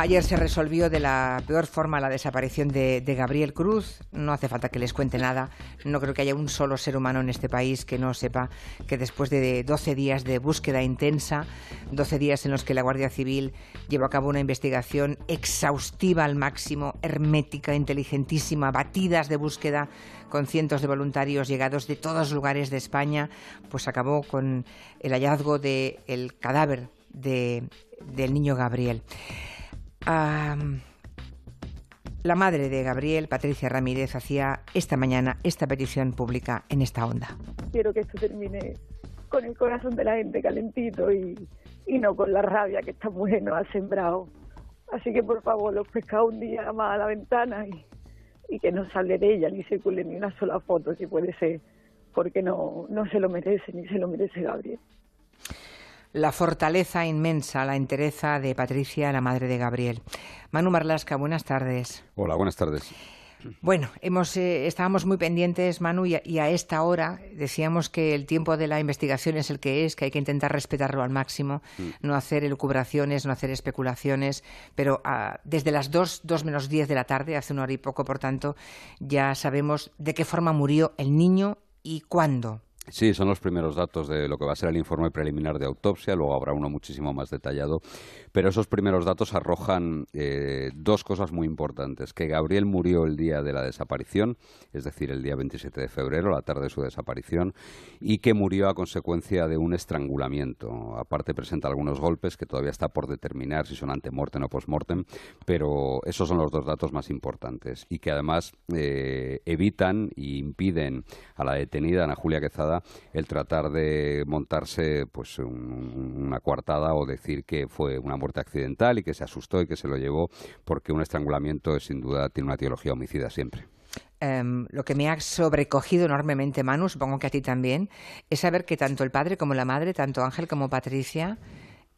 Ayer se resolvió de la peor forma la desaparición de, Gabriel Cruz. No hace falta que les cuente nada. No creo que haya un solo ser humano en este país que no sepa que después de 12 días de búsqueda intensa, 12 días en los que la Guardia Civil llevó a cabo una investigación exhaustiva al máximo, hermética, inteligentísima, batidas de búsqueda con cientos de voluntarios llegados de todos lugares de España, pues acabó con el hallazgo del cadáver del niño Gabriel la madre de Gabriel, Patricia Ramírez, hacía esta mañana esta petición pública en esta onda. Quiero que esto termine con el corazón de la gente calentito y, no con la rabia que esta mujer nos ha sembrado. Así que por favor, los pescados un día más a la ventana y, y que no sale de ella ni circule ni una sola foto, si puede ser, porque no, no se lo merece ni se lo merece Gabriel la fortaleza inmensa, la entereza de Patricia, la madre de Gabriel. Manu Marlasca, buenas tardes. Hola, buenas tardes. Bueno, hemos, eh, estábamos muy pendientes, Manu, y a, esta hora decíamos que el tiempo de la investigación es el que es, que hay que intentar respetarlo al máximo, mm. no hacer elucubraciones, no hacer especulaciones, pero ah, desde las dos, dos menos diez de la tarde, hace una hora y poco, por tanto, ya sabemos de qué forma murió el niño y cuándo. Sí, son los primeros datos de lo que va a ser el informe preliminar de autopsia, luego habrá uno muchísimo más detallado, pero esos primeros datos arrojan eh, dos cosas muy importantes, que Gabriel murió el día de la desaparición, es decir, el día 27 de febrero, la tarde de su desaparición, y que murió a consecuencia de un estrangulamiento. Aparte presenta algunos golpes que todavía está por determinar si son antemortem o postmortem, pero esos son los dos datos más importantes y que además eh, evitan y impiden a la detenida Ana Julia Quezada el tratar de montarse pues una coartada o decir que fue una muerte accidental y que se asustó y que se lo llevó porque un estrangulamiento sin duda tiene una teología homicida siempre. Em, lo que me ha sobrecogido enormemente, Manu, supongo que a ti también, es saber que tanto el padre como la madre, tanto Ángel como Patricia,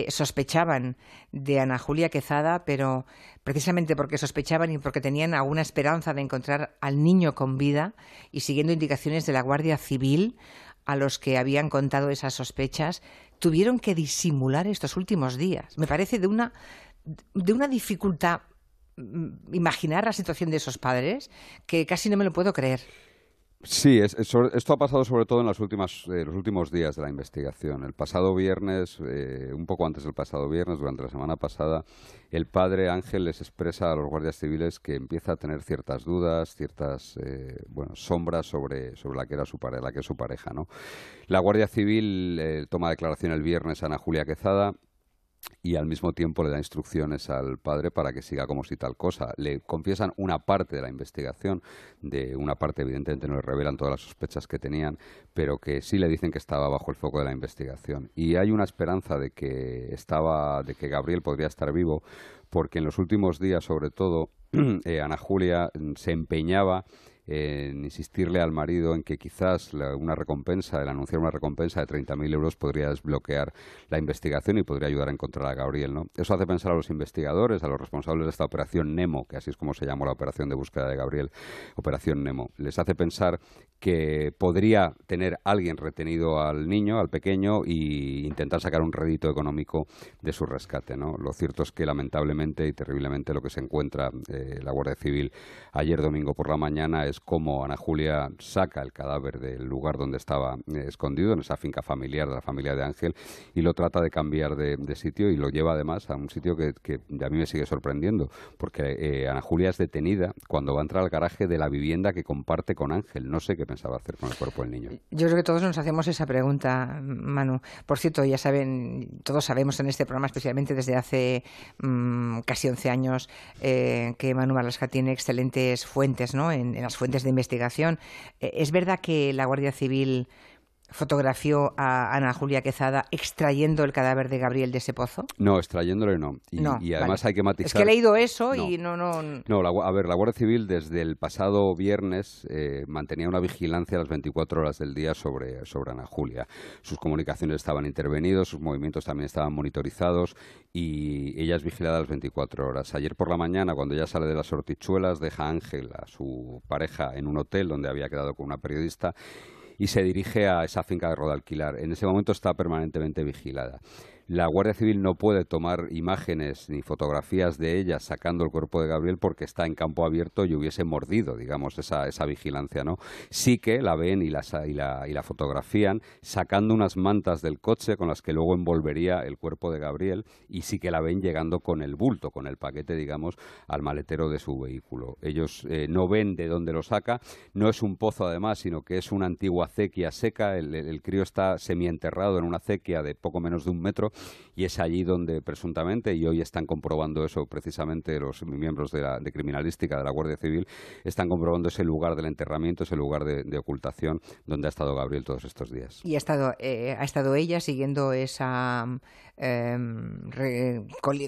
eh, sospechaban de Ana Julia Quezada, pero precisamente porque sospechaban y porque tenían alguna esperanza de encontrar al niño con vida y siguiendo indicaciones de la Guardia Civil a los que habían contado esas sospechas, tuvieron que disimular estos últimos días. Me parece de una, de una dificultad mm, imaginar la situación de esos padres que casi no me lo puedo creer. Sí, esto ha pasado sobre todo en eh, los últimos días de la investigación. El pasado viernes, eh, un poco antes del pasado viernes, durante la semana pasada, el padre Ángel les expresa a los guardias civiles que empieza a tener ciertas dudas, ciertas eh, bueno, sombras sobre, sobre la que era su pareja, la que es su pareja. ¿no? La Guardia Civil toma declaración el viernes a Ana Julia Quezada y al mismo tiempo le da instrucciones al padre para que siga como si tal cosa. Le confiesan una parte de la investigación, de una parte evidentemente no le revelan todas las sospechas que tenían, pero que sí le dicen que estaba bajo el foco de la investigación. Y hay una esperanza de que estaba, de que Gabriel podría estar vivo, porque en los últimos días, sobre todo, eh, Ana Julia se empeñaba en insistirle al marido en que quizás una recompensa, el anunciar una recompensa de 30.000 euros podría desbloquear la investigación y podría ayudar a encontrar a Gabriel. ¿no? Eso hace pensar a los investigadores, a los responsables de esta operación Nemo, que así es como se llamó la operación de búsqueda de Gabriel, Operación Nemo. Les hace pensar que podría tener alguien retenido al niño, al pequeño, e intentar sacar un rédito económico de su rescate. ¿no? Lo cierto es que lamentablemente y terriblemente lo que se encuentra eh, la Guardia Civil ayer domingo por la mañana es cómo Ana Julia saca el cadáver del lugar donde estaba eh, escondido, en esa finca familiar de la familia de Ángel, y lo trata de cambiar de, sitio y lo lleva además a un sitio que, a mí me sigue sorprendiendo, porque eh, Ana Julia es detenida cuando va a entrar al garaje de la vivienda que comparte con Ángel. No sé qué pensaba hacer con el cuerpo del niño. Yo creo que todos nos hacemos esa pregunta, Manu. Por cierto, ya saben, todos sabemos en este programa, especialmente desde hace mm, casi 11 años, eh, que Manu Marlasca tiene excelentes fuentes, ¿no? en las fuentes de investigación. Eh, ¿Es verdad que la Guardia Civil fotografió a Ana Julia Quezada extrayendo el cadáver de Gabriel de ese pozo? No, extrayéndole no. Y, además hay que matizar. Es que he leído eso y no. No, no a ver, la Guardia Civil desde el pasado viernes eh, mantenía una vigilancia a las 24 horas del día sobre, sobre Ana Julia. Sus comunicaciones estaban intervenidos, sus movimientos también estaban monitorizados y ella es vigilada a las 24 horas. Ayer por la mañana, cuando ella sale de las hortichuelas, deja a Ángel, a su pareja, en un hotel donde había quedado con una periodista y se dirige a esa finca de Rodalquilar. En ese momento está permanentemente vigilada. La Guardia Civil no puede tomar imágenes ni fotografías de ella sacando el cuerpo de Gabriel porque está en campo abierto y hubiese mordido, digamos, esa, esa vigilancia, ¿no? Sí que la ven y la, y, la, y la fotografían sacando unas mantas del coche con las que luego envolvería el cuerpo de Gabriel y sí que la ven llegando con el bulto, con el paquete, digamos, al maletero de su vehículo. Ellos eh, no ven de dónde lo saca, no es un pozo además, sino que es una antigua acequia seca, el, el crío está semienterrado en una acequia de poco menos de un metro y es allí donde presuntamente, y hoy están comprobando eso precisamente los miembros de, la, de criminalística de la Guardia Civil, están comprobando ese lugar del enterramiento, ese lugar de, de ocultación donde ha estado Gabriel todos estos días. Y ha estado, eh, ha estado ella siguiendo esa eh,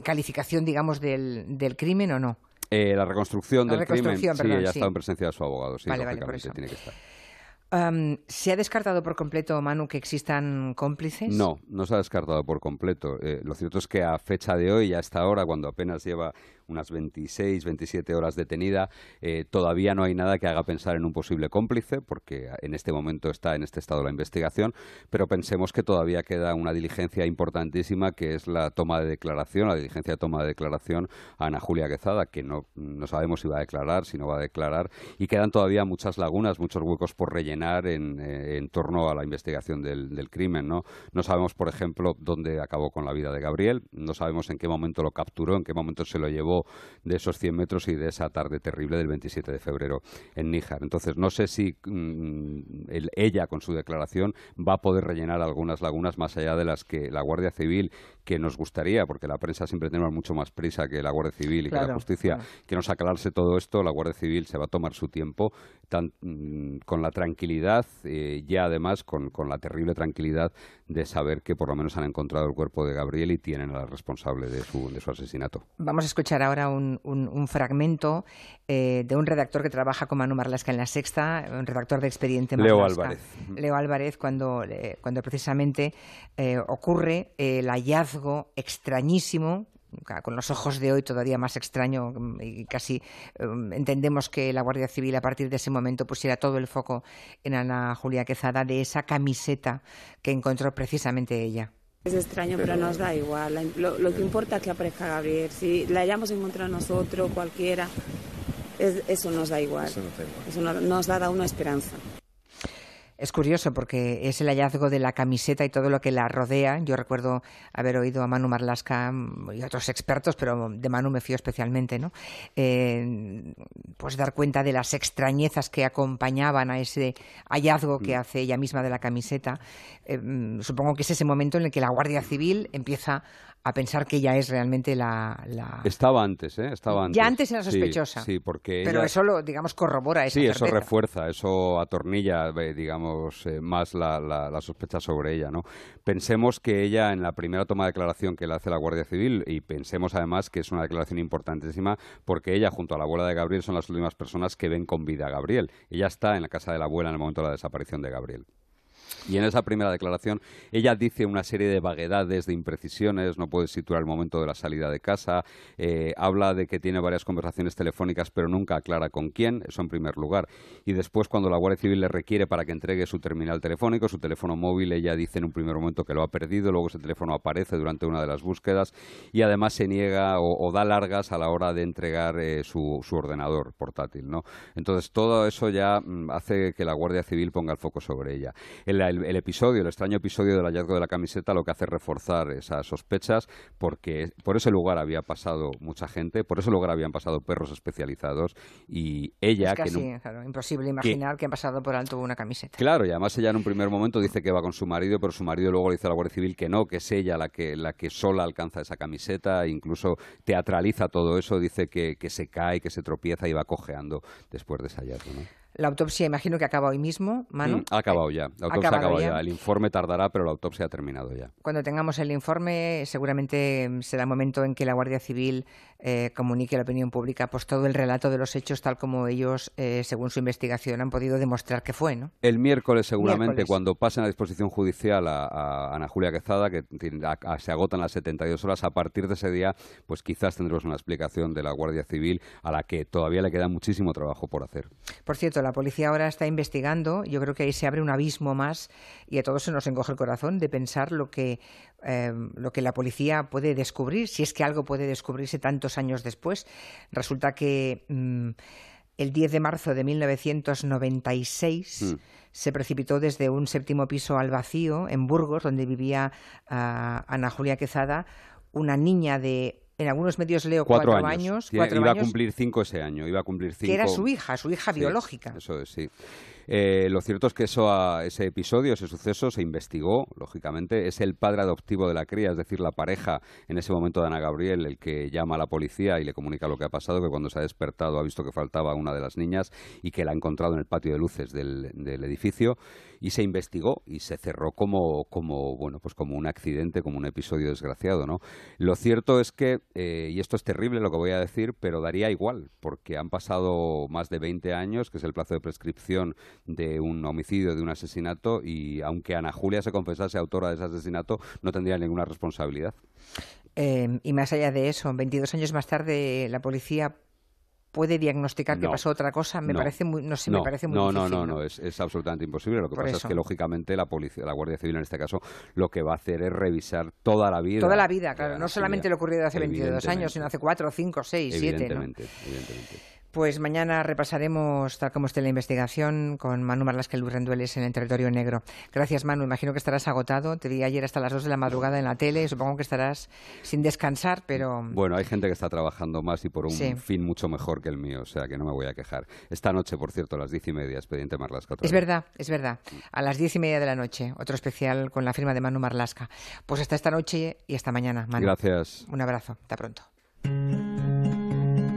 calificación, digamos, del, del crimen o no? Eh, la reconstrucción la del reconstrucción, crimen, perdón, sí, ella ha sí. estado en presencia de su abogado, sí, Vale, vale, lógicamente eso. tiene que estar. ¿Se ha descartado por completo, Manu, que existan cómplices? No, no se ha descartado por completo. Eh, lo cierto es que a fecha de hoy, a esta hora, cuando apenas lleva unas 26, 27 horas detenida, eh, todavía no hay nada que haga pensar en un posible cómplice, porque en este momento está en este estado la investigación, pero pensemos que todavía queda una diligencia importantísima, que es la toma de declaración, la diligencia de toma de declaración a Ana Julia Quezada, que no, no sabemos si va a declarar, si no va a declarar, y quedan todavía muchas lagunas, muchos huecos por rellenar en, eh, en torno a la investigación del, del crimen. ¿no? no sabemos, por ejemplo, dónde acabó con la vida de Gabriel, no sabemos en qué momento lo capturó, en qué momento se lo llevó de esos 100 metros y de esa tarde terrible del 27 de febrero en Níjar. Entonces, no sé si mm, el- ella, con su declaración, va a poder rellenar algunas lagunas más allá de las que la Guardia Civil, que nos gustaría, porque la prensa siempre tenemos mucho más prisa que la Guardia Civil y que la justicia, claro. que nos aclararse todo esto, la Guardia Civil se va a tomar su tiempo tan, mm, con la tranquilidad, eh, ya además con, con la terrible tranquilidad de saber que por lo menos han encontrado el cuerpo de Gabriel y tienen al responsable de su, de su asesinato. Vamos a escuchar ahora un, un- un fragmento eh, de un redactor que trabaja con Manu Marlasca en La Sexta, un redactor de Expediente Leo Marlaska. Álvarez. Leo Álvarez, cuando, eh, cuando precisamente eh, ocurre el hallazgo extrañísimo con los ojos de hoy todavía más extraño mm, y casi eh, entendemos que la Guardia Civil a partir de ese momento pusiera todo el foco en Ana Julia Quezada de esa camiseta que encontró precisamente ella. Es extraño, pero, nos da igual. Lo, lo que importa es que aparezca Gabriel. Si la hayamos encontrado nosotros, cualquiera, es- eso nos da igual. Eso no- nos da una esperanza. Es curioso porque es el hallazgo de la camiseta y todo lo que la rodea. Yo recuerdo haber oído a Manu Marlasca mm, y otros expertos, pero de Manu me fío especialmente, ¿no? Eh, pues dar cuenta de las extrañezas que acompañaban a ese hallazgo que hace ella misma de la camiseta. Eh, mm, supongo que es ese momento en el que la Guardia Civil empieza a pensar que ella es realmente la... la- Estaba antes, ¿eh? Estaba antes. Ya antes era sospechosa. Sí, porque Pero ella- eso lo, digamos, corrobora esa Sí, eso refuerza, eso atornilla, eh, digamos, eh, más la, la- la sospecha sobre ella, ¿no? Pensemos que ella, en la primera toma de declaración que le hace la Guardia Civil, y pensemos además que es una declaración importantísima, porque ella, junto a la abuela de Gabriel, son las últimas personas que ven con vida a Gabriel. Ella está en la casa de la abuela en el momento de la desaparición de Gabriel. Y en esa primera declaración ella dice una serie de vaguedades, de imprecisiones, no puede situar el momento de la salida de casa, eh, habla de que tiene varias conversaciones telefónicas pero nunca aclara con quién, eso en primer lugar. Y después cuando la Guardia Civil le requiere para que entregue su terminal telefónico, su teléfono móvil, ella dice en un primer momento que lo ha perdido, luego ese teléfono aparece durante una de las búsquedas y además se niega o, da largas a la hora de entregar eh, su, ordenador portátil. ¿no? Entonces todo eso ya mm, hace que la Guardia Civil ponga el foco sobre ella. El, el- el episodio, el extraño episodio del hallazgo de la camiseta, lo que hace es reforzar esas sospechas, porque por ese lugar había pasado mucha gente, por ese lugar habían pasado perros especializados y ella, Es que casi claro, imposible imaginar que han pasado por alto una camiseta. Claro, y además ella en un primer momento dice que va con su marido, pero su marido luego le dice a la Guardia Civil que no, que es ella la que, la que sola alcanza esa camiseta, e incluso teatraliza todo eso, dice que, que se cae, que se tropieza y va cojeando después de ese hallazgo. ¿no? La autopsia imagino que acaba hoy mismo, Manu. Mm, ha acabado ya, la ¿Ha autopsia ha acabado ya? ya. El informe tardará, pero la autopsia ha terminado ya. Cuando tengamos el informe, seguramente mm, será el momento en que la Guardia Civil eh, comunique a la opinión pública pues todo el relato de los hechos tal como ellos, eh, según su investigación, han podido demostrar que fue, ¿no? El miércoles seguramente, Miércoles. cuando pasen a disposición judicial a, a Ana Julia Quezada, que tiene- a- a- se agotan las 72 horas, a partir de ese día, pues quizás tendremos una explicación de la Guardia Civil a la que todavía le queda muchísimo trabajo por hacer. Por cierto, la la policía ahora está investigando, yo creo que ahí se abre un abismo más y a todos se nos encoge el corazón de pensar lo que, eh, lo que la policía puede descubrir, si es que algo puede descubrirse tantos años después. Resulta que mm, el 10 de marzo de 1996 mm. se precipitó desde un séptimo piso al vacío en Burgos, donde vivía ah, Ana Julia Quezada, una niña de en algunos medios leo cuatro, años. iba a cumplir cinco ese año, iba a cumplir cinco. Que era su hija, su hija biológica. Eso es, sí. Eh, lo cierto es que eso, ese episodio, ese suceso, se investigó, lógicamente. Es el padre adoptivo de la cría, es decir, la pareja en ese momento de Ana Gabriel, el que llama a la policía y le comunica lo que ha pasado, que cuando se ha despertado ha visto que faltaba una de las niñas y que la ha encontrado en el patio de luces del, edificio. Y se investigó y se cerró como, como, bueno, pues como un accidente, como un episodio desgraciado, ¿no? Lo cierto es que, eh, y esto es terrible lo que voy a decir, pero daría igual, porque han pasado más de 20 años, que es el plazo de prescripción de un homicidio, de un asesinato, y aunque Ana Julia se confesase autora de ese asesinato, no tendría ninguna responsabilidad. Eh, y más allá de eso, 22 años más tarde, la policía puede diagnosticar que pasó otra cosa me parece muy no sé me parece muy no, difícil, no no no es, es absolutamente imposible. Lo que pasa es que lógicamente la policía la guardia civil en este caso lo que va a hacer es revisar toda la vida. Toda la vida claro no solamente lo ocurrido hace 22 años sino hace 4, 5, 6, 7 evidentemente evidentemente pues mañana repasaremos, tal como esté la investigación, con Manu Luis Rendueles en el territorio negro. Gracias, Manu. Imagino que estarás agotado. Te vi ayer hasta las 2 de la madrugada en la tele. y Supongo que estarás sin descansar, pero. Bueno, hay gente que está trabajando más y por un fin mucho mejor que el mío, o sea que no me voy a quejar. Esta noche, por cierto, a las diez y media, expediente Marlasca. Es verdad, es verdad. A las diez y media de la noche, otro especial con la firma de Manu Marlasca. Pues hasta esta noche y hasta mañana, Manu. Gracias. Un abrazo. Hasta pronto.